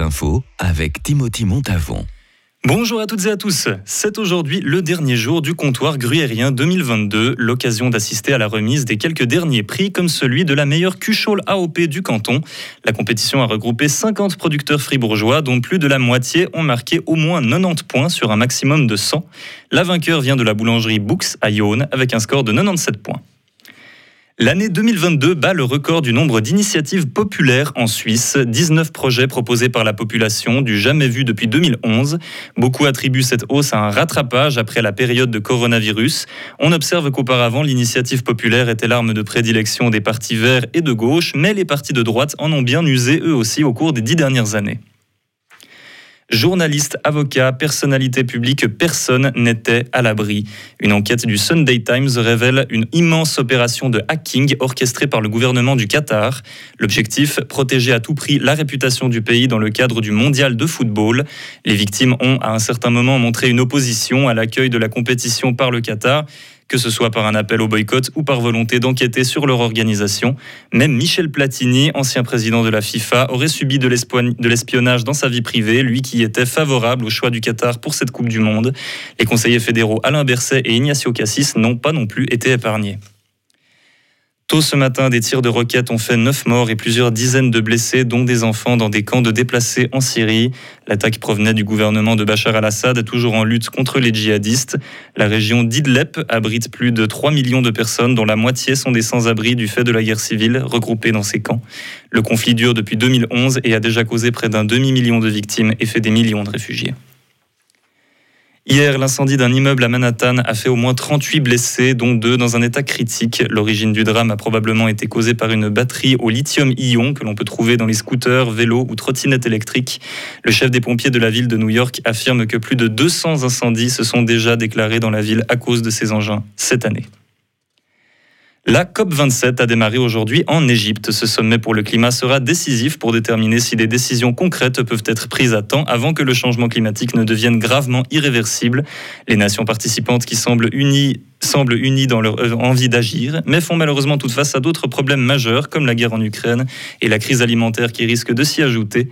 infos avec Timothy Montavon. Bonjour à toutes et à tous. C'est aujourd'hui le dernier jour du comptoir gruyérien 2022, l'occasion d'assister à la remise des quelques derniers prix comme celui de la meilleure cuchole AOP du canton. La compétition a regroupé 50 producteurs fribourgeois dont plus de la moitié ont marqué au moins 90 points sur un maximum de 100. La vainqueur vient de la boulangerie Books à Yonne avec un score de 97 points. L'année 2022 bat le record du nombre d'initiatives populaires en Suisse. 19 projets proposés par la population, du jamais vu depuis 2011. Beaucoup attribuent cette hausse à un rattrapage après la période de coronavirus. On observe qu'auparavant, l'initiative populaire était l'arme de prédilection des partis verts et de gauche, mais les partis de droite en ont bien usé eux aussi au cours des dix dernières années. Journalistes, avocats, personnalités publiques, personne n'était à l'abri. Une enquête du Sunday Times révèle une immense opération de hacking orchestrée par le gouvernement du Qatar. L'objectif, protéger à tout prix la réputation du pays dans le cadre du mondial de football. Les victimes ont à un certain moment montré une opposition à l'accueil de la compétition par le Qatar que ce soit par un appel au boycott ou par volonté d'enquêter sur leur organisation. Même Michel Platini, ancien président de la FIFA, aurait subi de l'espionnage dans sa vie privée, lui qui était favorable au choix du Qatar pour cette Coupe du Monde. Les conseillers fédéraux Alain Berset et Ignacio Cassis n'ont pas non plus été épargnés. Tôt ce matin, des tirs de roquettes ont fait 9 morts et plusieurs dizaines de blessés, dont des enfants dans des camps de déplacés en Syrie. L'attaque provenait du gouvernement de Bachar al-Assad, toujours en lutte contre les djihadistes. La région d'Idlep abrite plus de 3 millions de personnes, dont la moitié sont des sans-abri du fait de la guerre civile, regroupées dans ces camps. Le conflit dure depuis 2011 et a déjà causé près d'un demi-million de victimes et fait des millions de réfugiés. Hier, l'incendie d'un immeuble à Manhattan a fait au moins 38 blessés, dont deux dans un état critique. L'origine du drame a probablement été causée par une batterie au lithium-ion que l'on peut trouver dans les scooters, vélos ou trottinettes électriques. Le chef des pompiers de la ville de New York affirme que plus de 200 incendies se sont déjà déclarés dans la ville à cause de ces engins cette année. La COP27 a démarré aujourd'hui en Égypte. Ce sommet pour le climat sera décisif pour déterminer si des décisions concrètes peuvent être prises à temps avant que le changement climatique ne devienne gravement irréversible. Les nations participantes qui semblent unies semblent unies dans leur envie d'agir, mais font malheureusement toute face à d'autres problèmes majeurs comme la guerre en Ukraine et la crise alimentaire qui risque de s'y ajouter.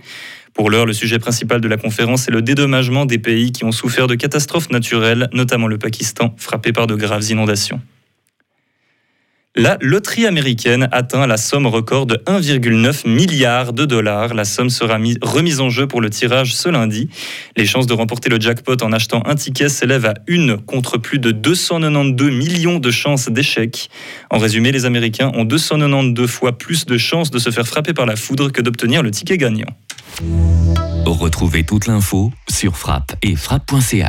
Pour l'heure, le sujet principal de la conférence est le dédommagement des pays qui ont souffert de catastrophes naturelles, notamment le Pakistan, frappé par de graves inondations. La loterie américaine atteint la somme record de 1,9 milliard de dollars. La somme sera remise en jeu pour le tirage ce lundi. Les chances de remporter le jackpot en achetant un ticket s'élèvent à une contre plus de 292 millions de chances d'échec. En résumé, les Américains ont 292 fois plus de chances de se faire frapper par la foudre que d'obtenir le ticket gagnant. Retrouvez toute l'info sur frappe et frappe.ch.